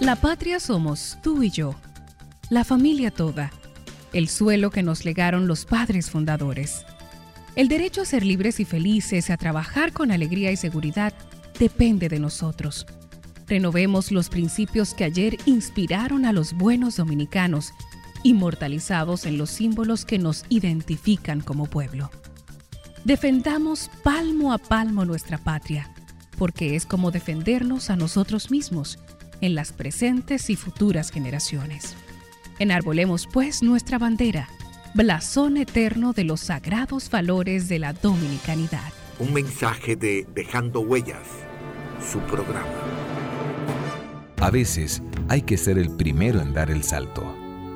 La patria somos tú y yo, la familia toda, el suelo que nos legaron los padres fundadores. El derecho a ser libres y felices, a trabajar con alegría y seguridad, depende de nosotros. Renovemos los principios que ayer inspiraron a los buenos dominicanos, inmortalizados en los símbolos que nos identifican como pueblo. Defendamos palmo a palmo nuestra patria, porque es como defendernos a nosotros mismos en las presentes y futuras generaciones. Enarbolemos pues nuestra bandera, blasón eterno de los sagrados valores de la dominicanidad. Un mensaje de Dejando Huellas, su programa. A veces hay que ser el primero en dar el salto.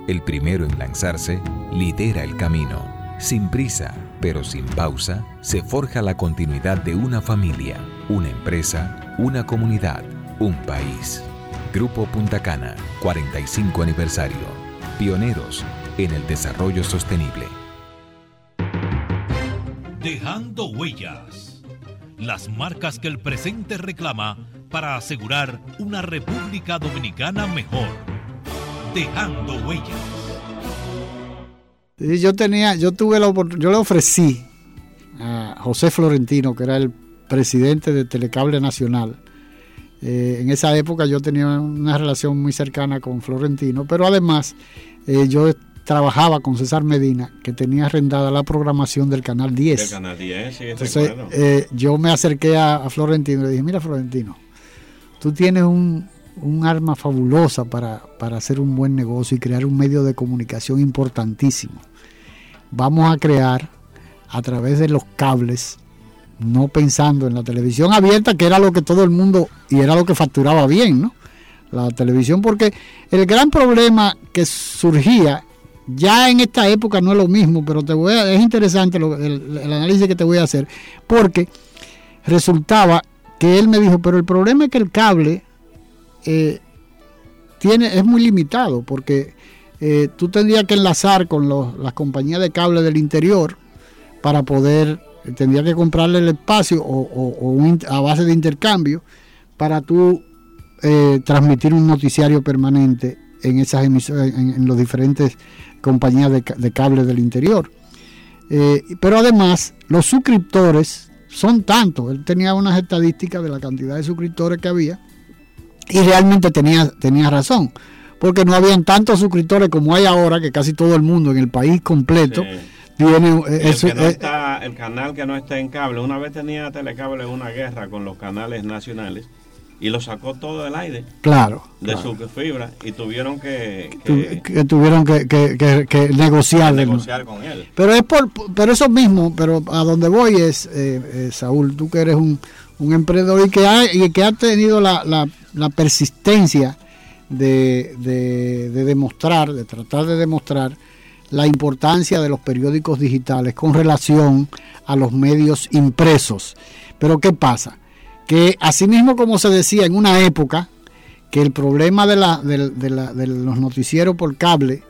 El primero en lanzarse lidera el camino. Sin prisa, pero sin pausa, se forja la continuidad de una familia, una empresa, una comunidad, un país. Grupo Punta Cana, 45 aniversario. Pioneros en el desarrollo sostenible. Dejando huellas. Las marcas que el presente reclama para asegurar una República Dominicana mejor. Dejando huellas. Yo tenía, yo tuve la yo le ofrecí a José Florentino, que era el presidente de Telecable Nacional, eh, en esa época yo tenía una relación muy cercana con Florentino, pero además eh, yo trabajaba con César Medina, que tenía arrendada la programación del Canal 10. Del Canal 10, sí, Entonces eh, yo me acerqué a, Florentino y le dije, mira Florentino, tú tienes un, un arma fabulosa para, para hacer un buen negocio y crear un medio de comunicación importantísimo. Vamos a crear a través de los cables no pensando en la televisión abierta, que era lo que todo el mundo y era lo que facturaba bien, ¿no? La televisión, porque el gran problema que surgía ya en esta época no es lo mismo, pero te voy a, es interesante el, análisis que te voy a hacer, porque resultaba que él me dijo, pero el problema es que el cable eh, tiene, es muy limitado, porque eh, tú tendrías que enlazar con las compañías de cable del interior para poder tendría que comprarle el espacio o, a base de intercambio para tú eh, transmitir un noticiario permanente en esas emisoras, en, las diferentes compañías de, cable del interior. Eh, pero además, los suscriptores son tantos. Él tenía unas estadísticas de la cantidad de suscriptores que había y realmente tenía, tenía razón. Porque no habían tantos suscriptores como hay ahora, que casi todo el mundo en el país completo. Eh, eh, el, canal que no está en cable. Una vez tenía Telecable una guerra con los canales nacionales y lo sacó todo del aire. Claro. De su fibra y tuvieron que, tuvieron que, negociar, con él. Pero es por, pero eso mismo, pero a donde voy es, eh, Saúl, tú que eres un, un emprendedor y que ha, y que ha tenido la, la, la persistencia de, de, de demostrar, de tratar de demostrar la importancia de los periódicos digitales con relación a los medios impresos. Pero ¿qué pasa? Que asimismo como se decía en una época, que el problema de, los noticieros por cable,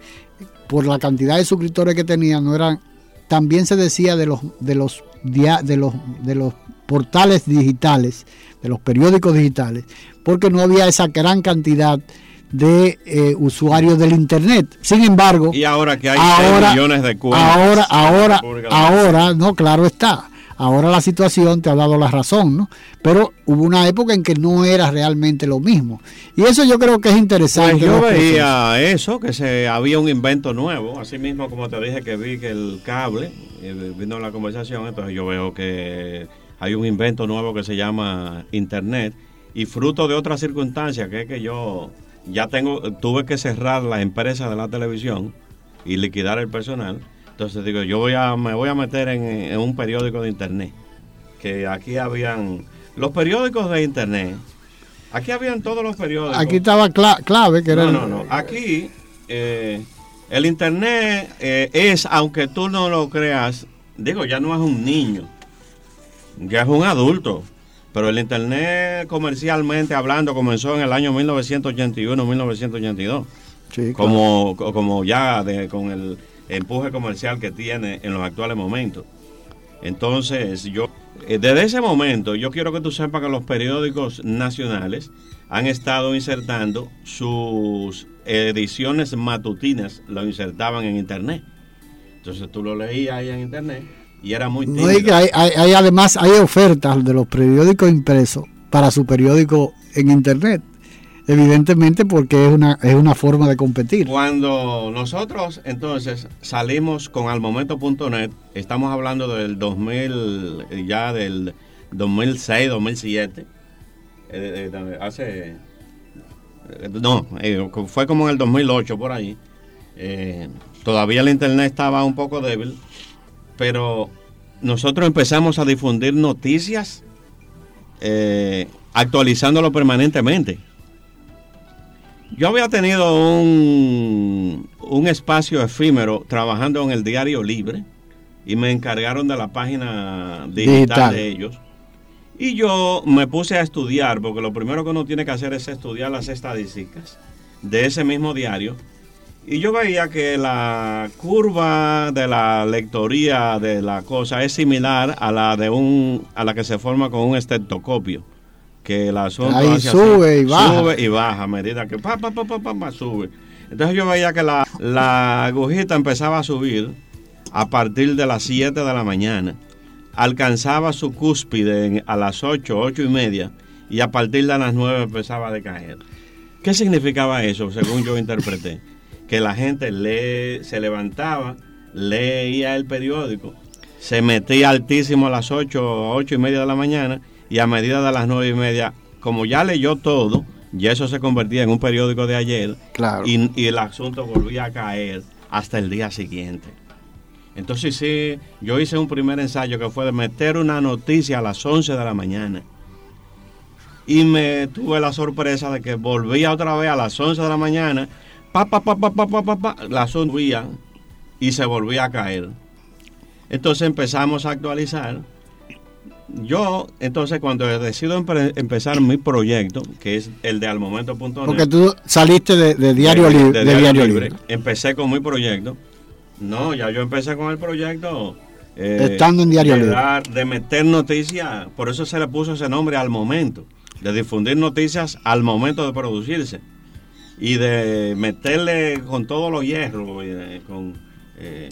por la cantidad de suscriptores que tenían, no eran, también se decía de los, de los, de los, de los portales digitales, de los periódicos digitales, porque no había esa gran cantidad de eh, usuarios del internet. Sin embargo, y ahora que hay millones de cuentas, ahora, ahora, ahora, no, claro está. Ahora la situación te ha dado la razón, ¿no? Pero hubo una época en que no era realmente lo mismo. Y eso yo creo que es interesante. Pues yo veía eso, que se había un invento nuevo. Así mismo como te dije que vi que el cable, eh, vino la conversación, entonces yo veo que hay un invento nuevo que se llama Internet y fruto de otra circunstancia que es que yo ya tengo, tuve que cerrar la empresa de la televisión y liquidar el personal. Entonces digo, yo voy a, me voy a meter en, un periódico de internet. Que aquí habían los periódicos de internet. Aquí habían todos los periódicos. Aquí estaba clave que era. No, no, no. Aquí eh, el internet eh, es, aunque tú no lo creas, digo, ya no es un niño, ya es un adulto. Pero el Internet comercialmente hablando comenzó en el año 1981-1982. Sí, como, como ya con el empuje comercial que tiene en los actuales momentos. Entonces, yo, eh, desde ese momento, yo quiero que tú sepas que los periódicos nacionales han estado insertando sus ediciones matutinas, lo insertaban en Internet. Entonces tú lo leías ahí en Internet y era muy no, hay, hay, además hay ofertas de los periódicos impresos para su periódico en internet. Evidentemente porque es una es una forma de competir. Cuando nosotros entonces salimos con almomento.net estamos hablando del 2000 ya del 2006 2007 eh, eh, hace eh, no fue como en el 2008 por ahí todavía el internet estaba un poco débil pero nosotros empezamos a difundir noticias eh, actualizándolo permanentemente. Yo había tenido un, un espacio efímero trabajando en el diario Libre y me encargaron de la página digital, de ellos. Y yo me puse a estudiar, porque lo primero que uno tiene que hacer es estudiar las estadísticas de ese mismo diario y yo veía que la curva de la lectoría de la cosa es similar a la de un a la que se forma con un estetoscopio. Que la Ahí sube y baja. Sube y baja a medida que pa, pa, pa, pa, pa, sube. Entonces yo veía que la, la agujita empezaba a subir a partir de las 7 de la mañana. Alcanzaba su cúspide a las 8, 8 y media y a partir de las 9 empezaba a decaer. ¿Qué significaba eso, según yo interpreté? Que la gente se levantaba, leía el periódico, se metía altísimo a las 8, 8 y media de la mañana y a medida de las 9 y media, como ya leyó todo, ya eso se convertía en un periódico de ayer y, y el asunto volvía a caer hasta el día siguiente. Entonces sí, yo hice un primer ensayo que fue de meter una noticia a las 11 de la mañana. Y me tuve la sorpresa de que volvía otra vez a las 11 de la mañana pa, pa, pa, pa, pa, pa, la subía y se volvía a caer. Entonces empezamos a actualizar. Yo, entonces, cuando decido empezar mi proyecto, que es el de almomento.net. Porque tú saliste de, Diario, libre, de, diario libre. Empecé con mi proyecto. No, ya yo empecé con el proyecto. Eh, Estando en Diario Libre. de meter noticias, por eso se le puso ese nombre al momento, de difundir noticias al momento de producirse y de meterle con todos los hierros. Con, eh,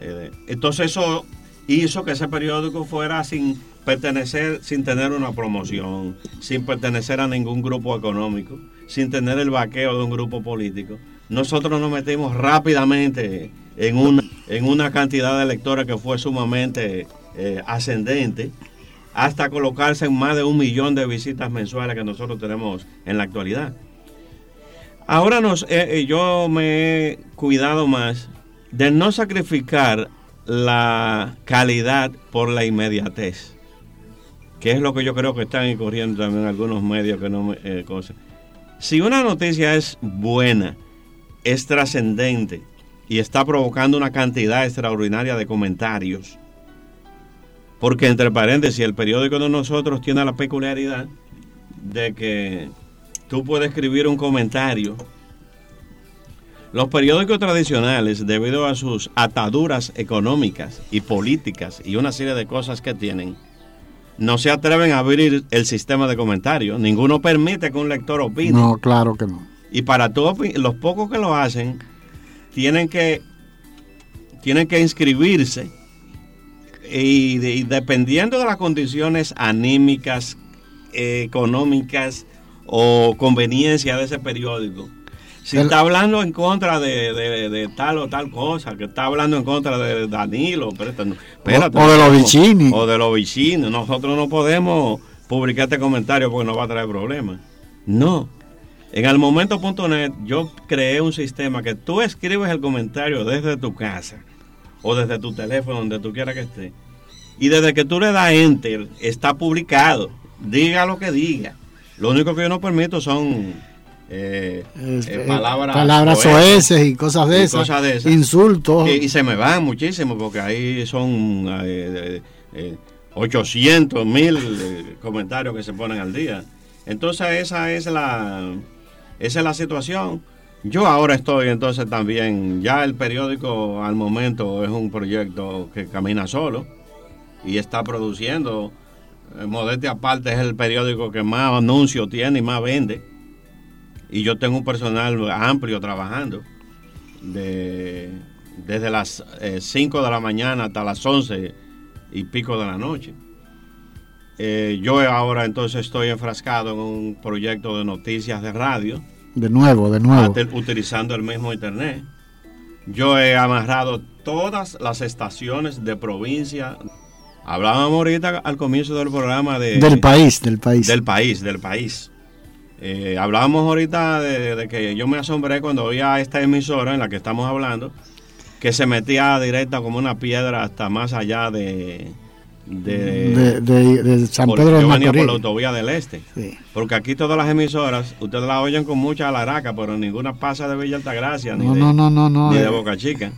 eh, entonces eso hizo que ese periódico fuera sin pertenecer, sin tener una promoción, sin pertenecer a ningún grupo económico, sin tener el vaqueo de un grupo político. Nosotros nos metimos rápidamente en una, en una cantidad de lectores que fue sumamente eh, ascendente, hasta colocarse en más de un millón de visitas mensuales que nosotros tenemos en la actualidad. Ahora nos, eh, yo me he cuidado más de no sacrificar la calidad por la inmediatez, que es lo que yo creo que están incurriendo también algunos medios que no. Eh, cosas. Si una noticia es buena, es trascendente y está provocando una cantidad extraordinaria de comentarios, porque entre paréntesis el periódico de nosotros tiene la peculiaridad de que tú puedes escribir un comentario. Los periódicos tradicionales, debido a sus ataduras económicas y políticas y una serie de cosas que tienen, no se atreven a abrir el sistema de comentarios. Ninguno permite que un lector opine. No, claro que no. Y para todos los pocos que lo hacen, tienen que, tienen que inscribirse y, dependiendo de las condiciones anímicas, económicas, o conveniencia de ese periódico, Si está hablando en contra de, tal o tal cosa, que está hablando en contra de Danilo, espérate, o, de los vicini. O de los vecinos. Nosotros no podemos publicar este comentario porque nos va a traer problemas. No. En el momento.net yo creé un sistema que tú escribes el comentario desde tu casa o desde tu teléfono, donde tú quieras que esté. Y desde que tú le das enter, está publicado. Diga lo que diga. Lo único que yo no permito son eh, eh, eh, palabras, palabras y cosas de, esas, insultos. Y, se me van muchísimo porque ahí son 800 mil comentarios que se ponen al día. Entonces esa es la, esa es la situación. Yo ahora estoy entonces también, ya el periódico al momento es un proyecto que camina solo y está produciendo. Modestia aparte es el periódico que más anuncios tiene y más vende y yo tengo un personal amplio trabajando de, desde las 5 eh, de la mañana hasta las 11 y pico de la noche. Eh, yo ahora entonces estoy enfrascado en un proyecto de noticias de radio. De nuevo, de nuevo. Utilizando el mismo internet. Yo he amarrado todas las estaciones de provincia. Hablábamos ahorita al comienzo del programa de... Del país, del país. Del país, del país. Eh, hablábamos ahorita de, que yo me asombré cuando oía esta emisora en la que estamos hablando, que se metía directa como una piedra hasta más allá de... De, San Pedro de venía por la autovía del Este. Porque aquí todas las emisoras, ustedes las oyen con mucha alaraca, pero ninguna pasa de Villa Altagracia, ni, no, no, no, ni de eh, Boca Chica.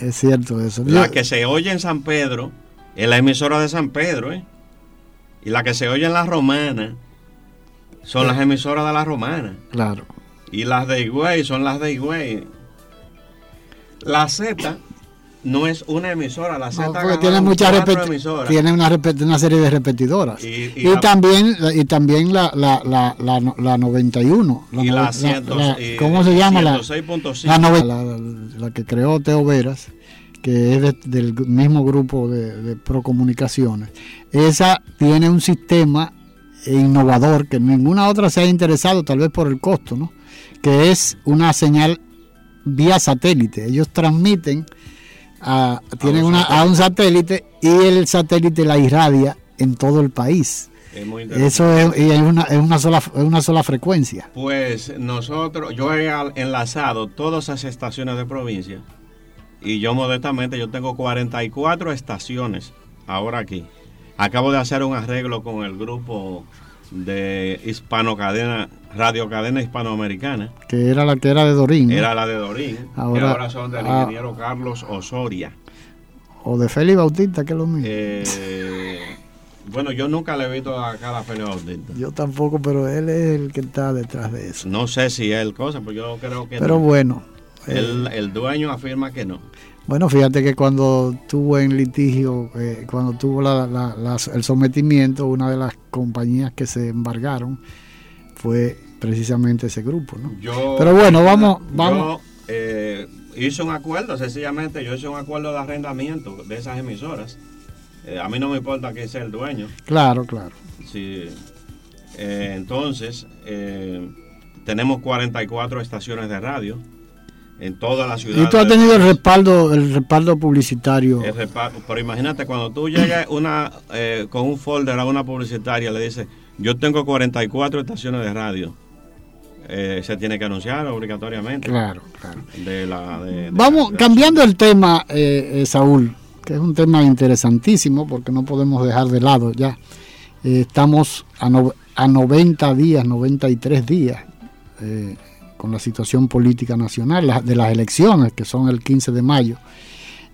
Es cierto eso. La que se oye en San Pedro es la emisora de San Pedro, ¿eh? Y la que se oye en La Romana son las emisoras de la romana. Claro. Y las de Higüey son las de Higüey. La Z no es una emisora, la Z tiene muchas emisoras. Tiene una, una, serie de repetidoras. Y, también y también la, la, la, la, 91. y la, ¿Cómo se llama? La, la, la, que creó Teo Veras, que es del mismo grupo de, de Procomunicaciones. Esa tiene un sistema innovador que ninguna otra se ha interesado, tal vez por el costo, ¿no? que es una señal vía satélite. Ellos transmiten, a, tienen una, a un satélite y el satélite la irradia en todo el país. Eso es, es, una, es, una sola, es una sola frecuencia. Pues nosotros, yo he enlazado todas esas estaciones de provincia y yo modestamente, yo tengo 44 estaciones ahora aquí. Acabo de hacer un arreglo con el grupo de Hispano Cadena, Radio Cadena Hispanoamericana. Que era la que era de Dorín. Era la de Dorín. Ahora, ahora son del ah. ingeniero Carlos Osoria. O de Félix Bautista, que es lo mismo. Eh, bueno, yo nunca le he visto a cada Félix Bautista. Yo tampoco, pero él es el que está detrás de eso. No sé si es el cosa, pues yo creo que Pero bueno. El, eh, el dueño afirma que no. Bueno, fíjate que cuando tuvo en litigio, eh, cuando tuvo el sometimiento, una de las compañías que se embargaron fue precisamente ese grupo, ¿no? Pero bueno, vamos, vamos. Yo, eh, hice un acuerdo, sencillamente, yo hice un acuerdo de arrendamiento de esas emisoras. Eh, a mí no me importa que sea el dueño. Claro, claro. Sí. entonces, tenemos 44 estaciones de radio en toda la ciudad. Y tú has tenido el respaldo, el respaldo publicitario. pero imagínate, cuando tú llegas una, eh, con un folder a una publicitaria, le dices, yo tengo 44 estaciones de radio. Eh, se tiene que anunciar obligatoriamente. Claro, claro. Vamos, cambiando el tema, eh, Saúl, que es un tema interesantísimo porque no podemos dejar de lado ya. estamos a, a 90 días, 93 días con la situación política nacional, de las elecciones, que son el 15 de mayo.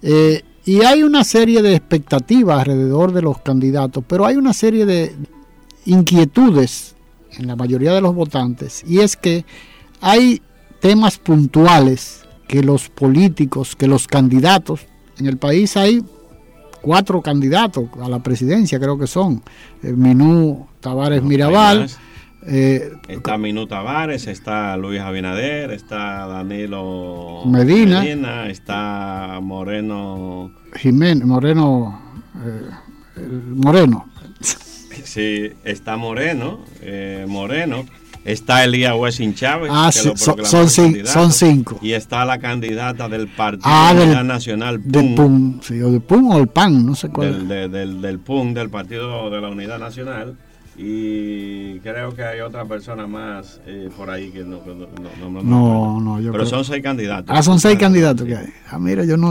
Eh, y hay una serie de expectativas alrededor de los candidatos, pero hay una serie de inquietudes en la mayoría de los votantes, y es que hay temas puntuales que los políticos, que los candidatos, en el país hay cuatro candidatos a la presidencia, creo que son, el Minú Tavares Mirabal, eh, está Minú Tavares, está Luis Abinader, está Danilo Medina, está Moreno Jiménez, Moreno eh, Moreno. Sí, está Moreno, eh, Moreno, Está Elías Wessing Chávez. Ah, que sí, lo son, son, son cinco. Y está la candidata del Partido Ah, de del- Nacional, Del PUN, PUN, sí, o del PUN o el PAN, no sé cuál. del, de- del, del PUN, del Partido de la Unidad Nacional. Y creo que hay otra persona más eh, por ahí que no, no, no, no- no- yo Pero creo- son seis candidatos. Ah, son seis candidatos que hay. Ah, mira, yo no.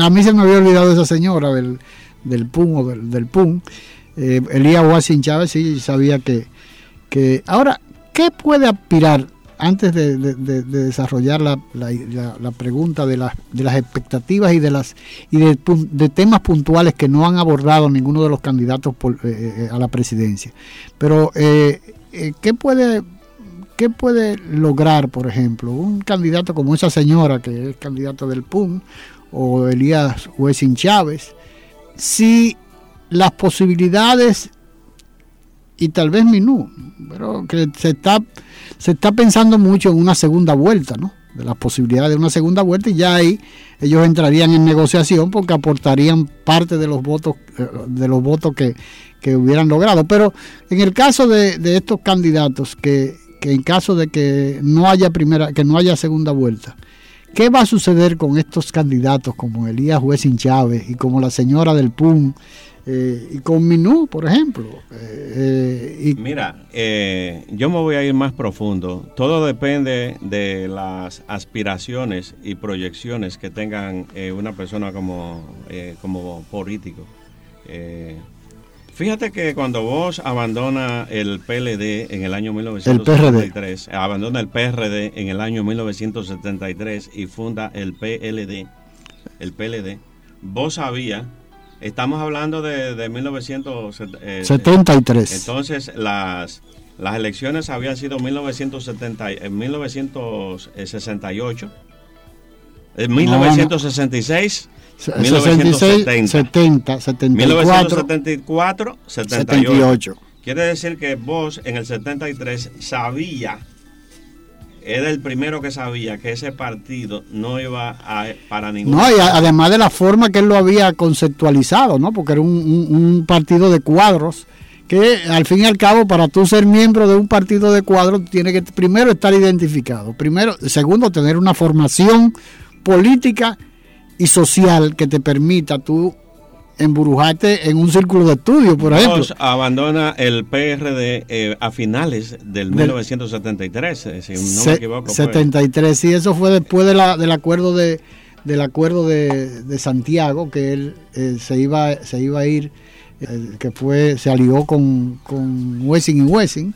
A mí se me había olvidado esa señora del, del PUN o del, del PUN. Eh, Elías Washington Chávez sí sabía que, que. Ahora, ¿qué puede aspirar antes de, de- de- de desarrollar la, pregunta de de las expectativas y de las y de, temas puntuales que no han abordado ninguno de los candidatos por- eh, eh, a la presidencia? Pero, eh, eh, ¿qué puede ¿qué puede lograr, por ejemplo, un candidato como esa señora que es candidata del PUN o Elías Wessing Chávez, si las posibilidades y tal vez Minú, pero que se está se está pensando mucho en una segunda vuelta, ¿no? De las posibilidades de una segunda vuelta y ya ahí ellos entrarían en negociación porque aportarían parte de los votos eh, de los votos que, que hubieran logrado. Pero en el caso de, estos candidatos que, que en caso de que no haya primera, que no haya segunda vuelta, ¿qué va a suceder con estos candidatos como Elías Huesin Chávez y como la señora del PUN eh, y con Minú, por ejemplo? Eh, eh, y- Mira, eh, yo me voy a ir más profundo. Todo depende de las aspiraciones y proyecciones que tengan una persona como, como político. Fíjate que cuando vos abandona el PLD en el año 1973, abandona el PRD en el año 1973 y funda el PLD, el PLD, vos sabías, estamos hablando de, de 1973. 73. Entonces, las, las elecciones habían sido 1970, en 1968, en 1966, 66, 70, 74, 1974, 78. 78. Quiere decir que vos en el 73 sabía, era el primero que sabía que ese partido no iba a, para ningún No, y a- además de la forma que él lo había conceptualizado, ¿no? Porque era un, un- un partido de cuadros que al fin y al cabo para tú ser miembro de un partido de cuadros tiene que primero estar identificado, primero, segundo tener una formación política y social que te permita tú embrujarte en un círculo de estudio, por ejemplo. Abandona el PRD eh, a finales del, Del- 1973, eh, si no Se- me equivoco. fue. 73, sí, eso fue después de la, del acuerdo de del acuerdo de, de Santiago que él eh, se iba se iba a ir eh, que fue se alió con, con Wessing y Wessing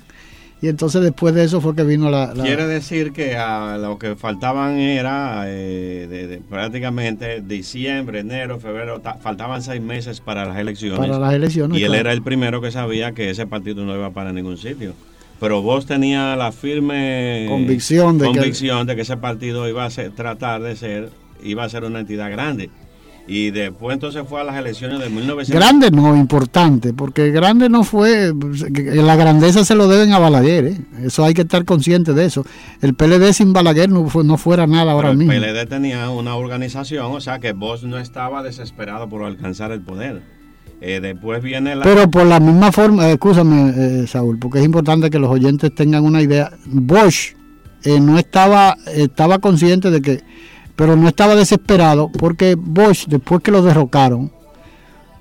y entonces después de eso fue que vino la, la- Quiere decir que a lo que faltaban era eh, de- de prácticamente diciembre, enero, febrero, ta- faltaban seis meses para las elecciones. para las elecciones y él era el primero que sabía que ese partido no iba para ningún sitio. Pero vos tenías la firme Convicción de que- convicción de que ese partido iba a ser, tratar de ser, iba a ser una entidad grande. Y después entonces fue a las elecciones de 1900. grande no importante porque grande no fue que la grandeza se lo deben a Balaguer ¿eh? eso hay que estar consciente de eso el PLD sin Balaguer no, fue- no fuera nada ahora Pero el mismo PLD tenía una organización, o sea que vos no estaba desesperado por alcanzar el poder. Eh, después viene la... Pero por la misma forma, eh, escúchame, eh, Saúl, porque es importante que los oyentes tengan una idea. Bosch eh, no estaba, estaba consciente de que, pero no estaba desesperado, porque Bosch, después que lo derrocaron,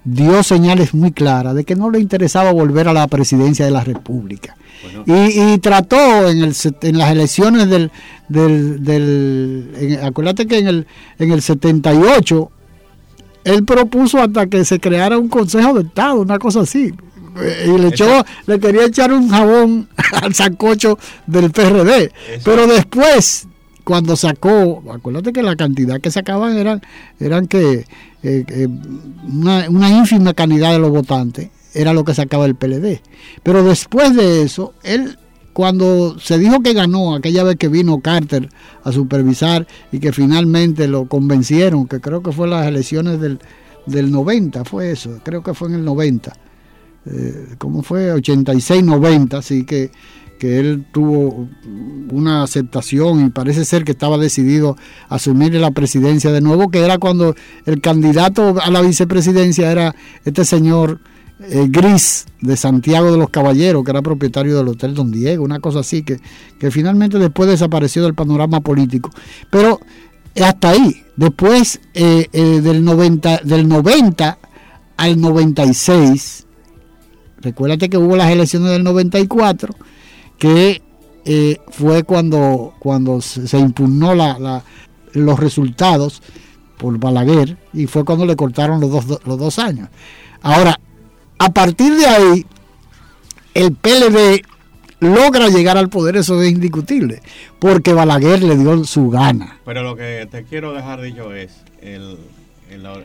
dio señales muy claras de que no le interesaba volver a la presidencia de la República. Bueno. Y, y trató en, el, en las elecciones del... del, del en- acuérdate que en el, en el 78 él propuso hasta que se creara un consejo de Estado, una cosa así. Eh, Y le, echó, le quería echar un jabón al sacocho del PRD. Eso. Pero después, cuando sacó, acuérdate que la cantidad que sacaban eran, eran que eh, una, una ínfima cantidad de los votantes era lo que sacaba el PLD. Pero después de eso, él cuando se dijo que ganó aquella vez que vino Carter a supervisar y que finalmente lo convencieron, que creo que fue las elecciones del, del 90, fue eso, creo que fue en el 90, eh, ¿cómo fue? 86-90, así que, que él tuvo una aceptación y parece ser que estaba decidido a asumir la presidencia de nuevo, que era cuando el candidato a la vicepresidencia era este señor eh, Gris de Santiago de los Caballeros, que era propietario del Hotel Don Diego, una cosa así, que, que finalmente después desapareció del panorama político. Pero hasta ahí, después eh, eh, del, 90, del 90 al 96, recuérdate que hubo las elecciones del 94, que fue cuando, cuando se impugnó la, los resultados por Balaguer y fue cuando le cortaron los dos, los dos años. Ahora, a partir de ahí, el PLD logra llegar al poder, eso es indiscutible, porque Balaguer le dio su gana. Pero lo que te quiero dejar dicho es, el,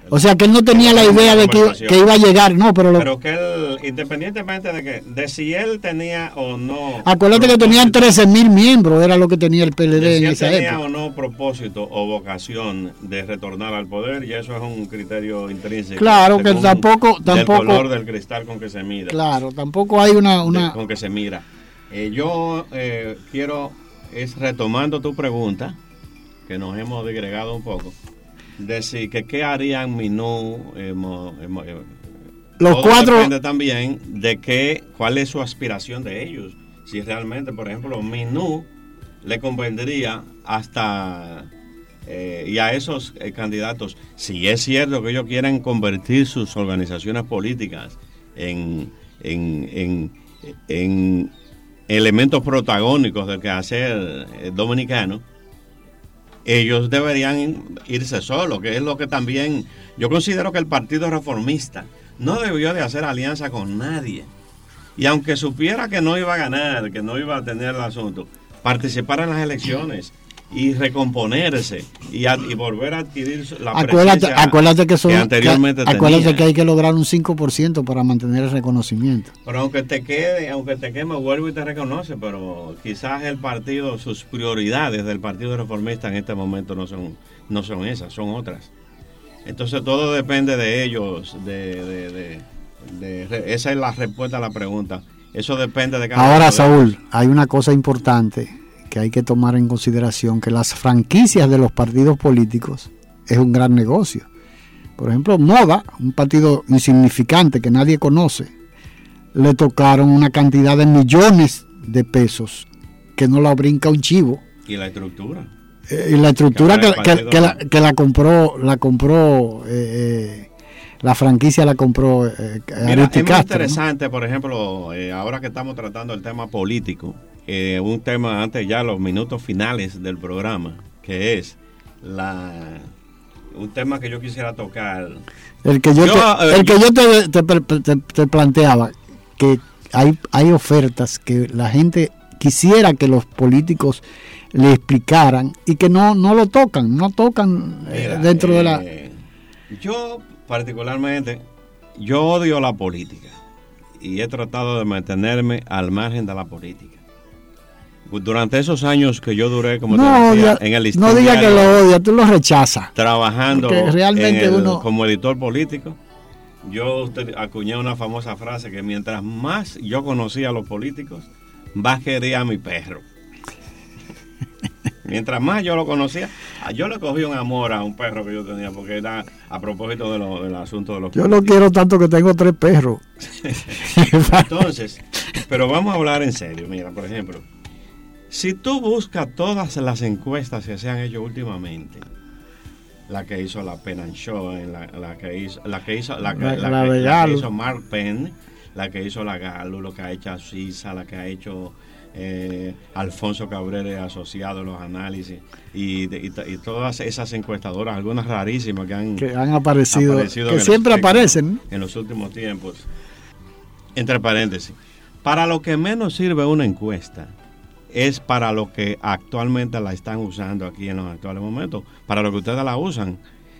o sea que él no tenía la idea de que, iba a llegar, no, pero... Pero que él, independientemente de que de si él tenía o no... Acuérdate que tenían 13 mil miembros, era lo que tenía el PLD de si en esa tenía o no propósito o vocación de retornar al poder, y eso es un criterio intrínseco. Claro, que tampoco... tampoco del color del cristal con que se mira. Claro, tampoco hay una... una... con que se mira. Eh, yo eh, quiero, es retomando tu pregunta, que nos hemos digregado un poco decir que qué harían Minú. Eh, eh, los cuatro. Depende también de qué, cuál es su aspiración de ellos. Si realmente, por ejemplo, Minú le convendría hasta. Eh, y a esos candidatos, si es cierto que ellos quieren convertir sus organizaciones políticas en, en, en, elementos protagónicos del quehacer dominicano, ellos deberían irse solos, que es lo que también yo considero que el Partido Reformista no debió de hacer alianza con nadie. Y aunque supiera que no iba a ganar, que no iba a tener el asunto, participar en las elecciones y recomponerse y, volver a adquirir la acuérdate, acuérdate que, son, anteriormente acuérdate que hay que lograr un 5% para mantener el reconocimiento. Pero aunque te quede, aunque te queme, vuelvo y te reconoce, pero quizás el partido, sus prioridades del Partido Reformista en este momento no son, no son esas, son otras. Entonces todo depende de ellos, de, esa es la respuesta a la pregunta. Eso depende de cada Ahora, Saúl, hay una cosa importante que hay que tomar en consideración que las franquicias de los partidos políticos es un gran negocio. Por ejemplo, Moda, un partido insignificante que nadie conoce, le tocaron una cantidad de millones de pesos que no la brinca un chivo. ¿Y la estructura? Eh, y la estructura que, la, compró, la compró, eh, eh, la franquicia la compró Mira, es muy interesante, por ejemplo, ahora que estamos tratando el tema político, eh, un tema antes ya los minutos finales del programa, que es la un tema que yo quisiera tocar. El que yo, te, eh, el que yo te, planteaba, que hay, hay ofertas que la gente quisiera que los políticos le explicaran y que no, no lo tocan, no tocan eh, dentro de la... Yo particularmente, yo odio la política y he tratado de mantenerme al margen de la política. Durante esos años que yo duré, como no, decía, en el No diga que lo odia, tú lo rechazas. Trabajando realmente como editor político, yo acuñé una famosa frase que mientras más yo conocía a los políticos, más quería a mi perro. Mientras más yo lo conocía, yo le cogí un amor a un perro que yo tenía, porque era a propósito de lo, del asunto de los Yo lo quiero tanto que tengo tres perros. Entonces, pero vamos a hablar en serio. Mira, por ejemplo, si tú buscas todas las encuestas que se han hecho últimamente, la que hizo la Penn Show, la, la, que hizo la que hizo la, que, hizo Mark Penn, la que hizo la Galo, lo que ha hecho Suiza, la que ha hecho eh, Alfonso Cabrera asociado a los análisis y, todas esas encuestadoras, algunas rarísimas que han, que han aparecido, que siempre aparecen en los últimos tiempos. Entre paréntesis, para lo que menos sirve una encuesta es para lo que actualmente la están usando aquí en los actuales momentos, para lo que ustedes la usan,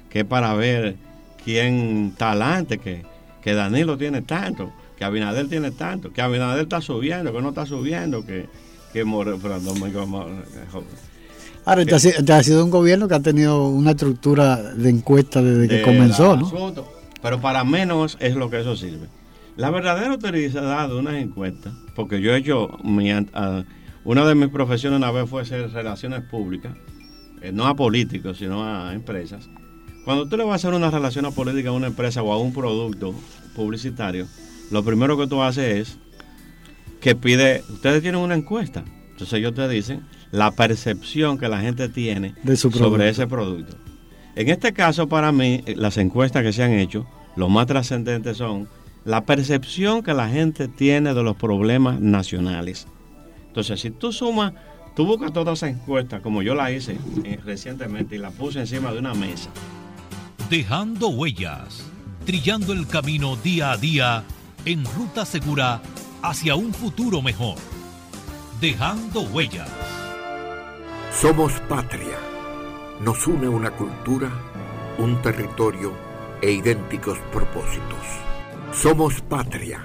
que es para ver quién talante, que, que Danilo tiene tanto, que Abinader tiene tanto, que Abinader está subiendo, que no está subiendo, que, que More, Ahora, este, ha sido un gobierno que ha tenido una estructura de encuesta desde que comenzó, ¿no? pero para menos es lo que eso sirve. La verdadera utilidad de unas encuestas, porque yo he hecho mi, una de mis profesiones una vez fue hacer relaciones públicas, eh, no a políticos, sino a empresas. Cuando tú le vas a hacer una relación política a una empresa o a un producto publicitario, lo primero que tú haces es que pide, ustedes tienen una encuesta, entonces ellos te dicen la percepción que la gente tiene De su producto. sobre ese producto. En este caso, para mí, eh, las encuestas que se han hecho, lo más trascendentes son la percepción que la gente tiene de los problemas nacionales. Entonces, si tú sumas, tú buscas todas esas encuestas, como yo la hice eh, recientemente y la puse encima de una mesa, Dejando huellas, trillando el camino día a día en ruta segura hacia un futuro mejor. Dejando huellas. Somos patria. Nos une una cultura, un territorio e idénticos propósitos. Somos patria.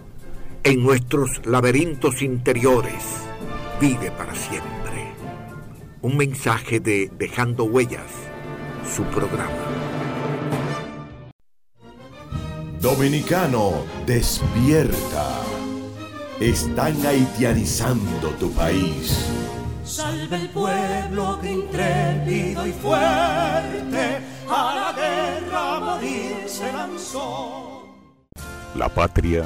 en nuestros laberintos interiores, vive para siempre. Un mensaje de Dejando Huellas, su programa. Dominicano, despierta. Están haitianizando tu país. Salve el pueblo que intrépido y fuerte a la guerra a morir se lanzó. La patria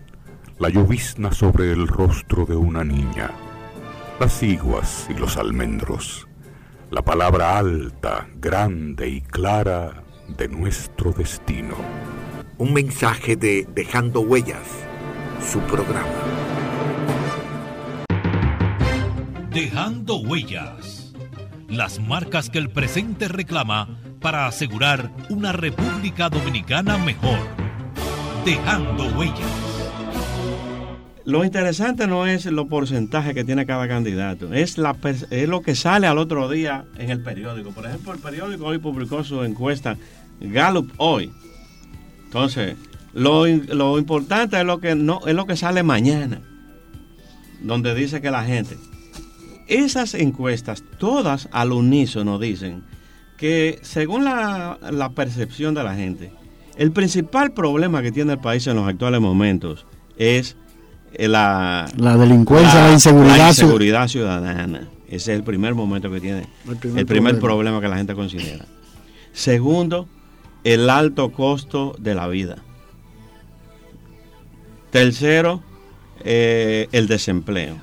la llovizna sobre el rostro de una niña, las iguas y los almendros, la palabra alta, grande y clara de nuestro destino. Un mensaje de Dejando Huellas, su programa. Dejando huellas. Las marcas que el presente reclama para asegurar una República Dominicana mejor. Dejando huellas. Lo interesante no es los porcentajes que tiene cada candidato, es, lo que sale al otro día en el periódico. Por ejemplo, el periódico hoy publicó su encuesta Gallup hoy. Entonces, lo, importante es lo que es lo que sale mañana, donde dice que la gente. Esas encuestas, todas al unísono dicen que según la, percepción de la gente, el principal problema que tiene el país en los actuales momentos es la, La delincuencia, la inseguridad la inseguridad ciudadana. Ese es el primer momento que tiene, El el primer primer, problema. problema. que la gente considera. Segundo, el alto costo de la vida. Tercero, eh, el desempleo.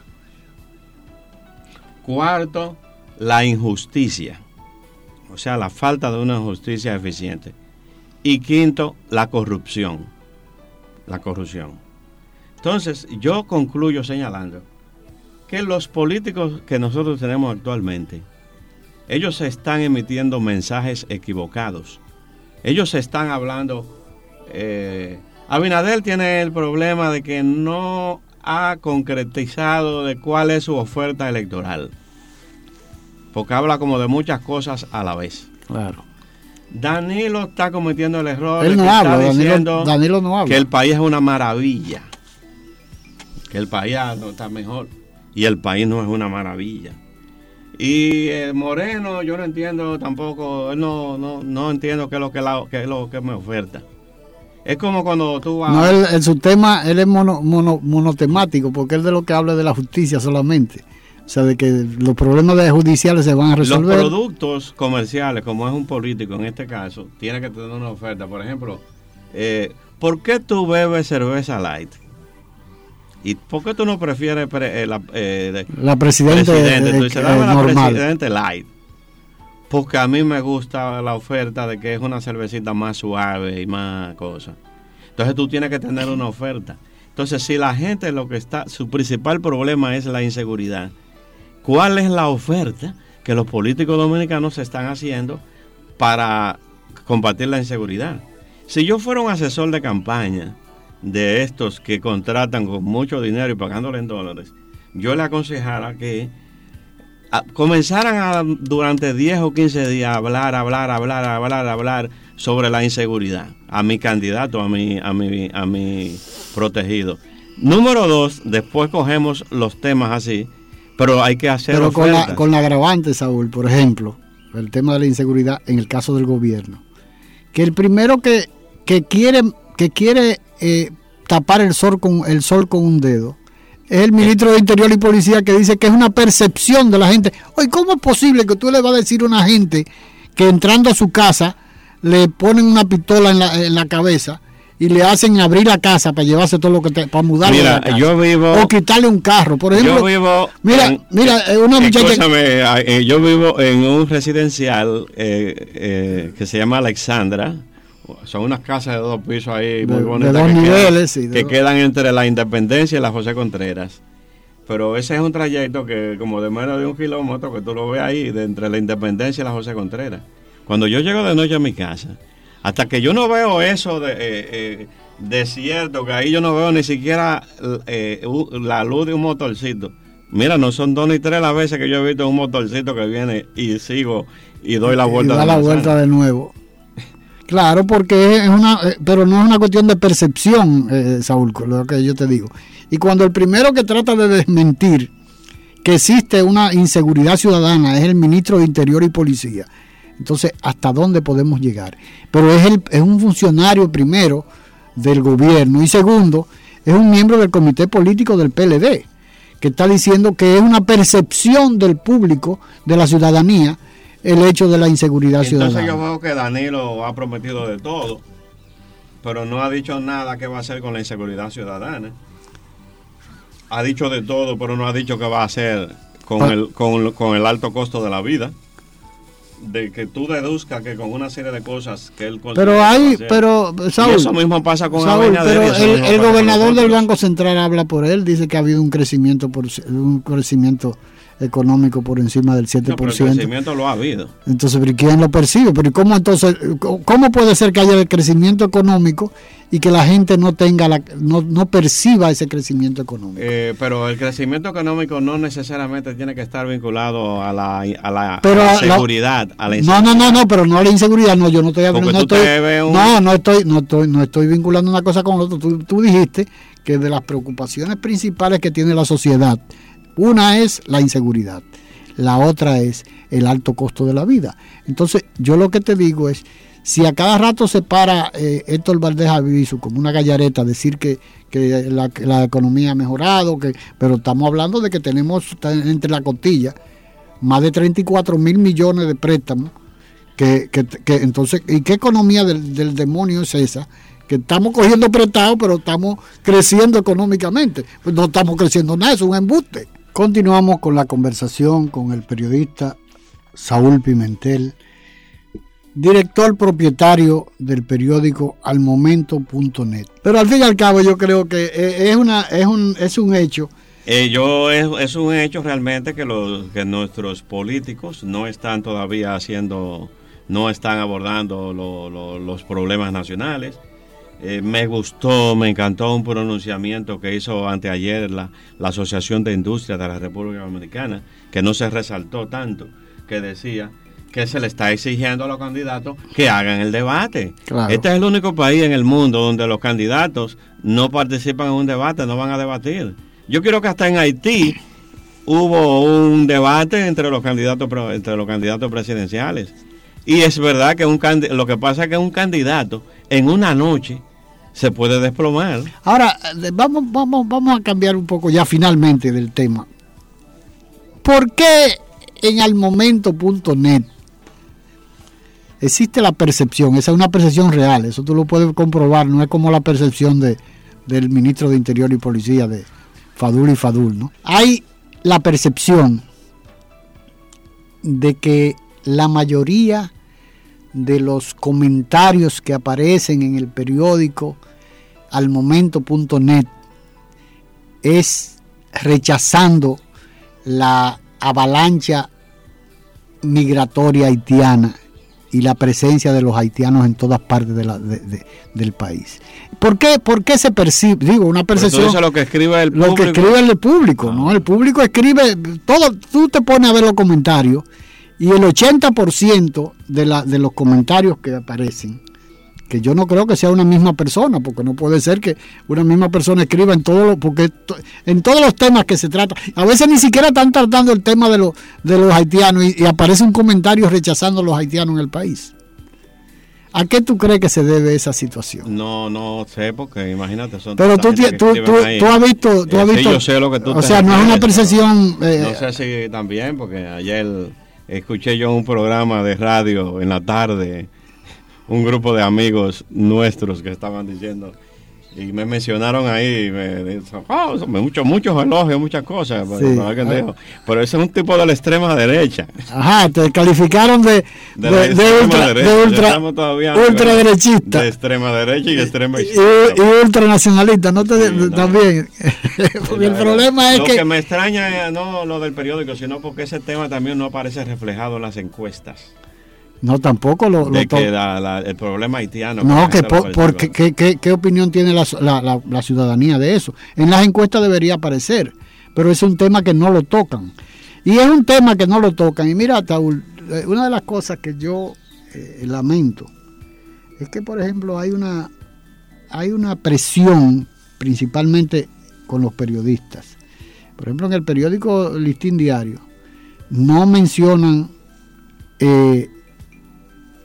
Cuarto, la injusticia, o sea, la falta de una justicia eficiente. Y quinto, la corrupción. La corrupción. Entonces, yo concluyo señalando que los políticos que nosotros tenemos actualmente, ellos están emitiendo mensajes equivocados. Ellos están hablando... eh, Abinader tiene el problema de que no ha concretizado de cuál es su oferta electoral. Porque habla como de muchas cosas a la vez. Claro. Danilo está cometiendo el error Él de no habla, Danilo- Danilo no habla. que el país es una maravilla. Que el país no está mejor. Y el país no es una maravilla. Y eh, Moreno, yo no entiendo tampoco, él no, no, no entiendo qué es lo que, la- qué es lo que me oferta. Es como cuando tú vas... No, él, en su tema, él es mono, mono- monotemático, porque él de lo que habla de la justicia solamente. O sea, de que los problemas de judiciales se van a Los resolver. productos comerciales, como es un político en este caso, tiene que tener una oferta. Por ejemplo, eh, ¿por qué tú bebes cerveza light? ¿Y por qué tú no prefieres pre- eh, la, eh, La presidente, presidente? Tú eh, dices, dame la presidente light. Porque a mí me gusta la oferta de que es una cervecita más suave y más cosa. Entonces tú tienes que tener una oferta. Entonces, si la gente lo que está, su principal problema es la inseguridad, ¿cuál es la oferta que los políticos dominicanos están haciendo para combatir la inseguridad? Si yo fuera un asesor de campaña de estos que contratan con mucho dinero y pagándole en dólares, yo le aconsejara que comenzaran a, durante 10 o 15 días a hablar, hablar, hablar, hablar, hablar sobre la inseguridad a mi candidato, a mi, a mi, a mi protegido. Número dos, después cogemos los temas así, pero hay que hacer Pero con la, con la agravante, Saúl, por ejemplo, el tema de la inseguridad en el caso del gobierno. Que el primero que, que quiere, que quiere eh, tapar el sol, con, el sol con un dedo es el ministro de Interior y Policía que dice que es una percepción de la gente. Oye, ¿cómo es posible que tú le vas a decir a una gente que entrando a su casa le ponen una pistola en la, en la cabeza y le hacen abrir la casa para llevarse todo lo que te, para mudarle Mira, la casa? yo vivo- o quitarle un carro, por ejemplo. yo vivo mira, en- mira, eh, una muchacha eh, yo vivo en un residencial eh, eh, que se llama Alexandra. Son unas casas de dos pisos ahí muy De- de bonitas. dos que niveles, quedan, sí, de que dos. quedan entre la Independencia y la José Contreras. Pero ese es un trayecto que como de menos de un kilómetro que tú lo ves ahí, de entre la Independencia y la José Contreras. Cuando yo llego de noche a mi casa, hasta que yo no veo eso de eh, eh, desierto, que ahí yo no veo ni siquiera eh, la luz de un motorcito. Mira, no son dos ni tres las veces que yo he visto un motorcito que viene y sigo y doy la y vuelta. da de la vuelta de nuevo. Claro, porque es una, eh, pero no es una cuestión de percepción, eh, Saúl, lo que yo te digo. Y cuando el primero que trata de desmentir que existe una inseguridad ciudadana es el ministro de Interior y Policía, entonces, ¿hasta dónde podemos llegar? Pero es, el, es un funcionario primero del gobierno y segundo, es un miembro del comité político del PLD, que está diciendo que es una percepción del público, de la ciudadanía, el hecho de la inseguridad Entonces ciudadana. yo veo que Danilo ha prometido de todo, pero no ha dicho nada que va a hacer con la inseguridad ciudadana. Ha dicho de todo, pero no ha dicho qué va a hacer con, Ah. el, con, con el alto costo de la vida. De que tú deduzcas que con una serie de cosas que él Pero que hay, pero Saúl, y eso mismo pasa con Saúl, pero el, el gobernador del. Banco Central habla por él, dice que ha habido un crecimiento por un crecimiento económico por encima del 7%. No, pero el crecimiento lo ha habido. Entonces, ¿pero ¿y ¿quién lo percibe? Pero ¿y ¿cómo entonces cómo puede ser que haya el crecimiento económico y que la gente no tenga la no, no perciba ese crecimiento económico? Eh, pero el crecimiento económico no necesariamente tiene que estar vinculado a la, a la, Pero a la la- seguridad. a la No, no, no, no, pero no a la inseguridad, no, yo no estoy hablando, no estoy, un- no, no estoy, no estoy, no estoy vinculando una cosa con la otra. Tú, tú dijiste que de las preocupaciones principales que tiene la sociedad, una es la inseguridad, la otra es el alto costo de la vida. Entonces, yo lo que te digo es, si a cada rato se para eh, Héctor Valdés Aviso como una gallareta decir que, que la, economía ha mejorado, que, pero estamos hablando de que tenemos entre la costilla más de 34 mil millones de préstamos que, que- que entonces, ¿y qué economía del, del demonio es esa? Que estamos cogiendo prestado, pero estamos creciendo económicamente. Pues no estamos creciendo nada, es un embuste. Continuamos con la conversación con el periodista Saúl Pimentel, director propietario del periódico almomento.net. Pero al fin y al cabo yo creo que eh, es, una, es, un, es un hecho Eh, yo es, es un hecho realmente que los que nuestros políticos no están todavía haciendo, no están abordando lo- lo- los problemas nacionales. Eh, me gustó, me encantó un pronunciamiento que hizo anteayer la, la Asociación de Industria de la República Dominicana, que no se resaltó tanto, que decía que se le está exigiendo a los candidatos que hagan el debate. Claro. Este es el único país en el mundo donde los candidatos no participan en un debate, no van a debatir. Yo quiero que hasta en Haití hubo un debate entre los candidatos entre los candidatos presidenciales. Y es verdad que un lo que pasa es que un candidato en una noche se puede desplomar. Ahora, vamos, vamos, vamos a cambiar un poco ya finalmente del tema. ¿Por qué en almomento.net existe la percepción? Esa es una percepción real, eso tú lo puedes comprobar, no es como la percepción de, del ministro de Interior y Policía de Fadul y Fadul, ¿no? Hay la percepción de que la mayoría de los comentarios que aparecen en el periódico al momento.net es rechazando la avalancha migratoria haitiana y la presencia de los haitianos en todas partes de la, del país. ¿Por qué, ¿Por qué se percibe? Digo, una percepción. lo que escribe el público. Lo que escribe el público, ¿no? El público escribe todo. Tú te pones a ver los comentarios y el 80% de, la, de los comentarios que aparecen que yo no creo que sea una misma persona, porque no puede ser que una misma persona escriba en todos los, porque en todos los temas que se trata, a veces ni siquiera están tratando el tema de, los de los haitianos y, aparece un comentario rechazando a los haitianos en el país. ¿A qué tú crees que se debe esa situación? No, no sé, porque imagínate, son Pero tú, tú, tú, has visto, tú has visto, yo sé lo que tú o sea, no es una percepción... Eh, no sé si también, porque ayer escuché yo un programa de radio en la tarde un grupo de amigos nuestros que estaban diciendo y me mencionaron ahí, me, oh, muchos, muchos elogios, muchas cosas, pero, ese es un tipo de la extrema derecha. Ajá, te calificaron de, de, de, ultra, de ultra, derechista. De extrema derecha y extrema izquierda. Y, ultranacionalista, no te, también. porque el problema es lo que... Lo que me extraña es no lo del periódico, sino porque ese tema también no aparece reflejado en las encuestas. No, tampoco lo... De que el problema haitiano. No, que porque, ¿qué, opinión tiene la, ciudadanía de eso? En las encuestas debería aparecer, pero es un tema que no lo tocan. Y es un tema que no lo tocan. Y mira, Taúl, eh, una de las cosas que yo eh, lamento es que, por ejemplo, hay una, hay una presión, principalmente con los periodistas. Por ejemplo, en el periódico Listín Diario no mencionan... Eh,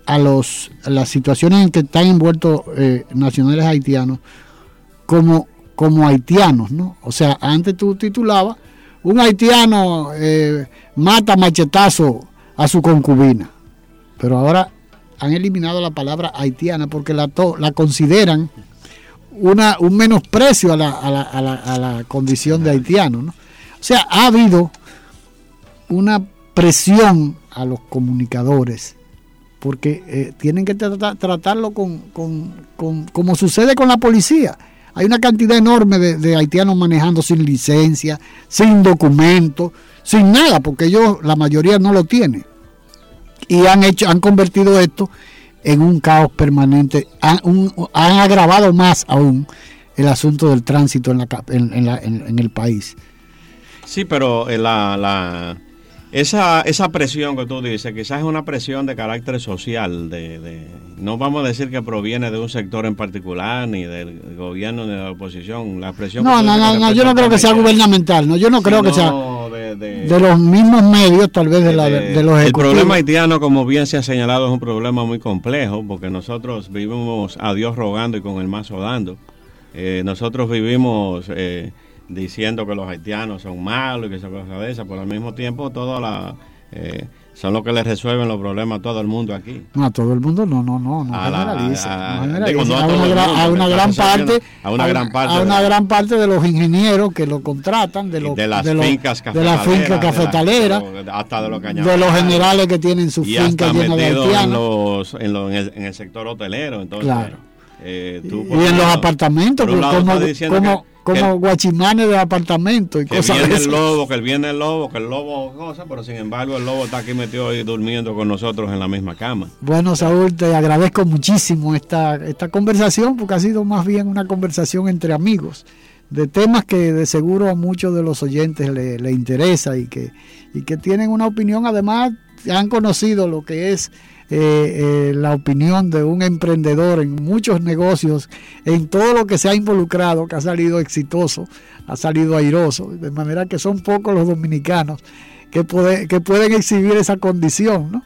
a, los, las situaciones en que están envueltos eh, nacionales haitianos como, como haitianos, ¿no? O sea, antes tú titulabas, un haitiano eh, mata machetazo a su concubina, pero ahora han eliminado la palabra haitiana porque la, la consideran una, un menosprecio a la, a, la, a, la, a la condición de haitiano, ¿no? O sea, ha habido una presión a los comunicadores porque eh, tienen que tratarlo con, como sucede con la policía. Hay una cantidad enorme de, haitianos manejando sin licencia, sin documento, sin nada, porque ellos, la mayoría no lo tiene. Y han hecho, han convertido esto en un caos permanente, han, agravado más aún el asunto del tránsito en, la, en, el país. Sí, pero eh, la esa, esa presión que tú dices, quizás es una presión de carácter social, de, no vamos a decir que proviene de un sector en particular, ni del gobierno, ni de la oposición. La presión no, no, no, yo no creo que sea gubernamental, no, yo no creo que sea de, los mismos medios, tal vez de, la, de, los El problema haitiano, como bien se ha señalado, es un problema muy complejo, porque nosotros vivimos a Dios rogando y con el mazo dando. Eh, nosotros vivimos... Eh, diciendo que los haitianos son malos y que son cosas de esas, pero al mismo tiempo todo la, eh, son los que le resuelven los problemas a todo el mundo aquí. No, a todo el mundo no, no, no, no generaliza. A, una, gran parte, a una gran parte, a una gran parte de los ingenieros que lo contratan, de los de las fincas cafetaleras, de las cafetaleras, hasta de los de los generales que tienen sus fincas llenas de haitianos. En, en, el, en, el, sector hotelero, entonces. Claro. Eh, y en los apartamentos, como, como guachimanes de apartamento y que cosas viene el lobo, que viene el lobo, que el lobo cosa, pero sin embargo el lobo está aquí metido ahí durmiendo con nosotros en la misma cama. Bueno, Saúl, te agradezco muchísimo esta, esta conversación porque ha sido más bien una conversación entre amigos de temas que de seguro a muchos de los oyentes le, le interesa y que, y que tienen una opinión, además han conocido lo que es eh, eh, la opinión de un emprendedor en muchos negocios, en todo lo que se ha involucrado, que ha salido exitoso, ha salido airoso, de manera que son pocos los dominicanos que, que pueden exhibir esa condición, ¿no?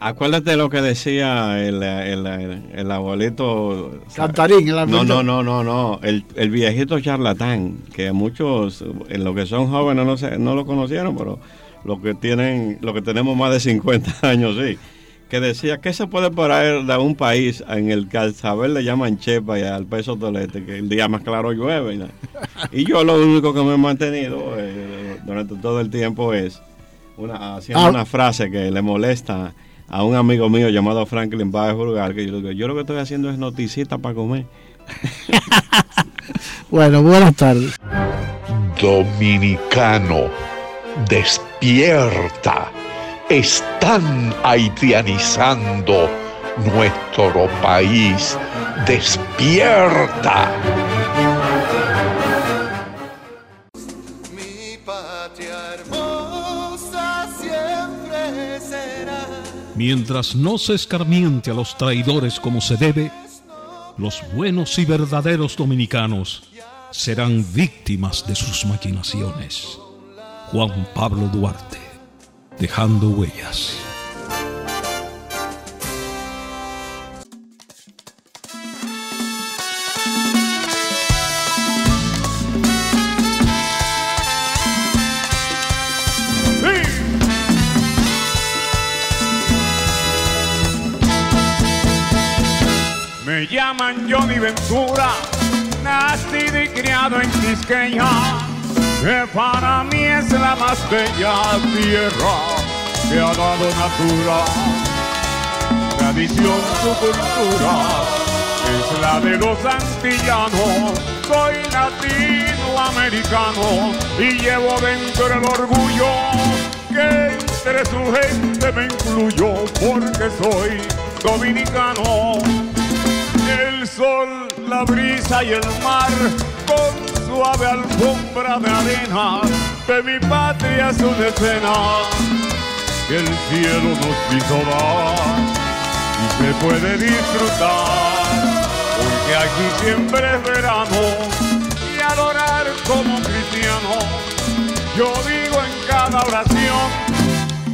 Acuérdate lo que decía el, el, el, abuelito. Cantarín, el No, no, no, no, no. El, el, viejito charlatán, que muchos, en lo que son jóvenes, no, sé, no lo conocieron, pero lo que tienen, lo que tenemos más de 50 años, sí. Que decía que se puede parar de un país en el que al saber le llaman chepa y al peso tolete, que el día más claro llueve. Y, yo lo único que me he mantenido eh, durante todo el tiempo es una, haciendo ah. una frase que le molesta a un amigo mío llamado Franklin Baez que yo, yo lo que estoy haciendo es noticita para comer. bueno, buenas tardes. Dominicano, despierta. Están haitianizando nuestro país. Despierta. Mientras no se escarmiente a los traidores como se debe, los buenos y verdaderos dominicanos serán víctimas de sus maquinaciones. Juan Pablo Duarte, dejando huellas. llaman Johnny Ventura, nacido y criado en Quisqueya, que para mí es la más bella tierra que ha dado natura. Tradición, su cultura es la de los antillanos. Soy latinoamericano y llevo dentro el orgullo que entre su gente me incluyo porque soy dominicano el sol, la brisa y el mar, con suave alfombra de arena, de mi patria es una que el cielo nos hizo dar y se puede disfrutar, porque aquí siempre es verano y adorar como cristiano. Yo digo en cada oración,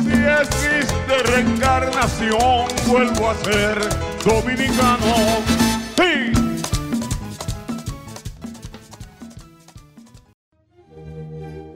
si existe reencarnación, vuelvo a ser dominicano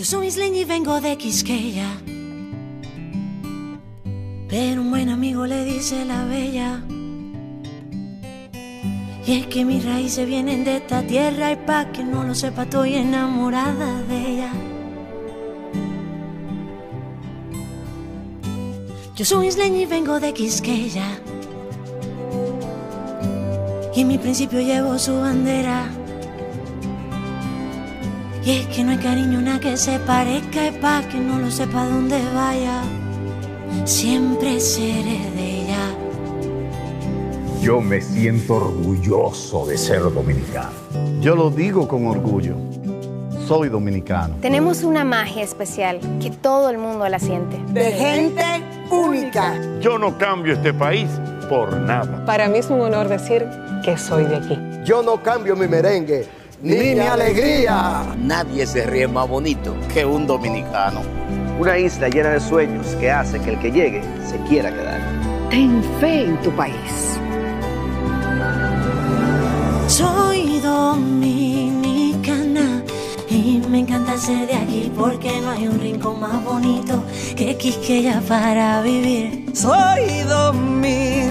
Yo soy isleña y vengo de Quisqueya. Pero un buen amigo le dice la bella. Y es que mis raíces vienen de esta tierra y pa' que no lo sepa estoy enamorada de ella. Yo soy isleña y vengo de Quisqueya. Y en mi principio llevo su bandera. Y es que no hay cariño nada que se parezca y pa' que no lo sepa dónde vaya. Siempre seré de ella. Yo me siento orgulloso de ser dominicano. Yo lo digo con orgullo. Soy dominicano. Tenemos una magia especial que todo el mundo la siente. De gente única. Yo no cambio este país por nada. Para mí es un honor decir que soy de aquí. Yo no cambio mi merengue ni mi alegría. Nadie se ríe más bonito que un dominicano. Una isla llena de sueños que hace que el que llegue se quiera quedar. Ten fe en tu país. Soy dominicana y me encanta ser de aquí porque no hay un rincón más bonito que Quisqueya para vivir. Soy dominicana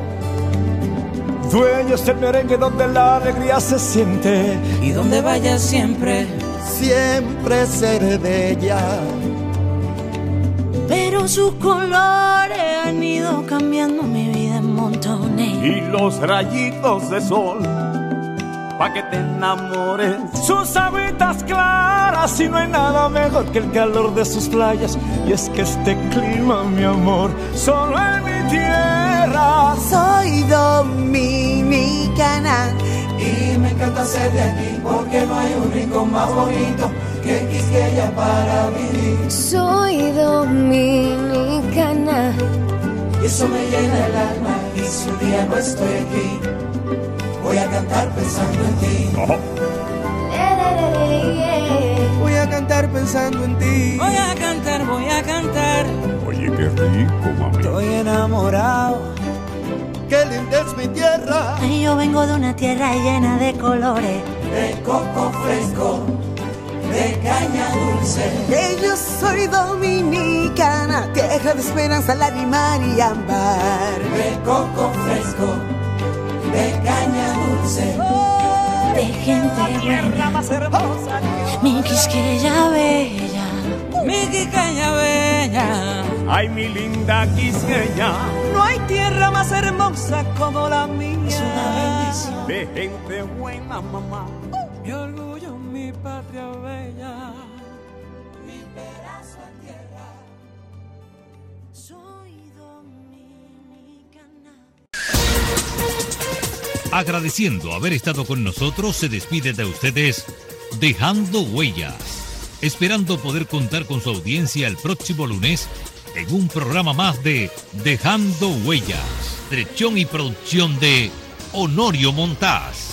Dueños del merengue donde la alegría se siente. Y donde vaya siempre, siempre seré de ella. Pero sus colores han ido cambiando mi vida en montones. Y los rayitos de sol, pa' que te enamores. Sus aguitas claras y no hay nada mejor que el calor de sus playas. Y es que este clima, mi amor, solo en mi tierra. Soy dominicana y me encanta ser de aquí porque no hay un rincón más bonito que Quisqueya para vivir. Soy dominicana y eso me llena el alma y si un día no estoy aquí voy a cantar pensando en ti. Voy a cantar pensando en ti. Voy a cantar, voy a cantar. Oye, qué rico, mami. Estoy enamorado. Qué linda es mi tierra. Ay, yo vengo de una tierra llena de colores. De coco fresco, de caña dulce. Que yo soy dominicana, tierra de esperanza, lágrima y ámbar. De coco fresco, de caña dulce. de gente tierra más hermosa. Mi Quisqueya bella. Mi Quisqueya bella. Ay, mi linda Quisqueya. No hay tierra más hermosa como la mía. Es una bendición. De gente buena, mamá. Mi orgullo, mi patria bella. Mi pedazo de tierra. Soy dominicana. Agradeciendo haber estado con nosotros, se despide de ustedes dejando huellas, esperando poder contar con su audiencia el próximo lunes en un programa más de Dejando Huellas, dirección y producción de Honorio Montás.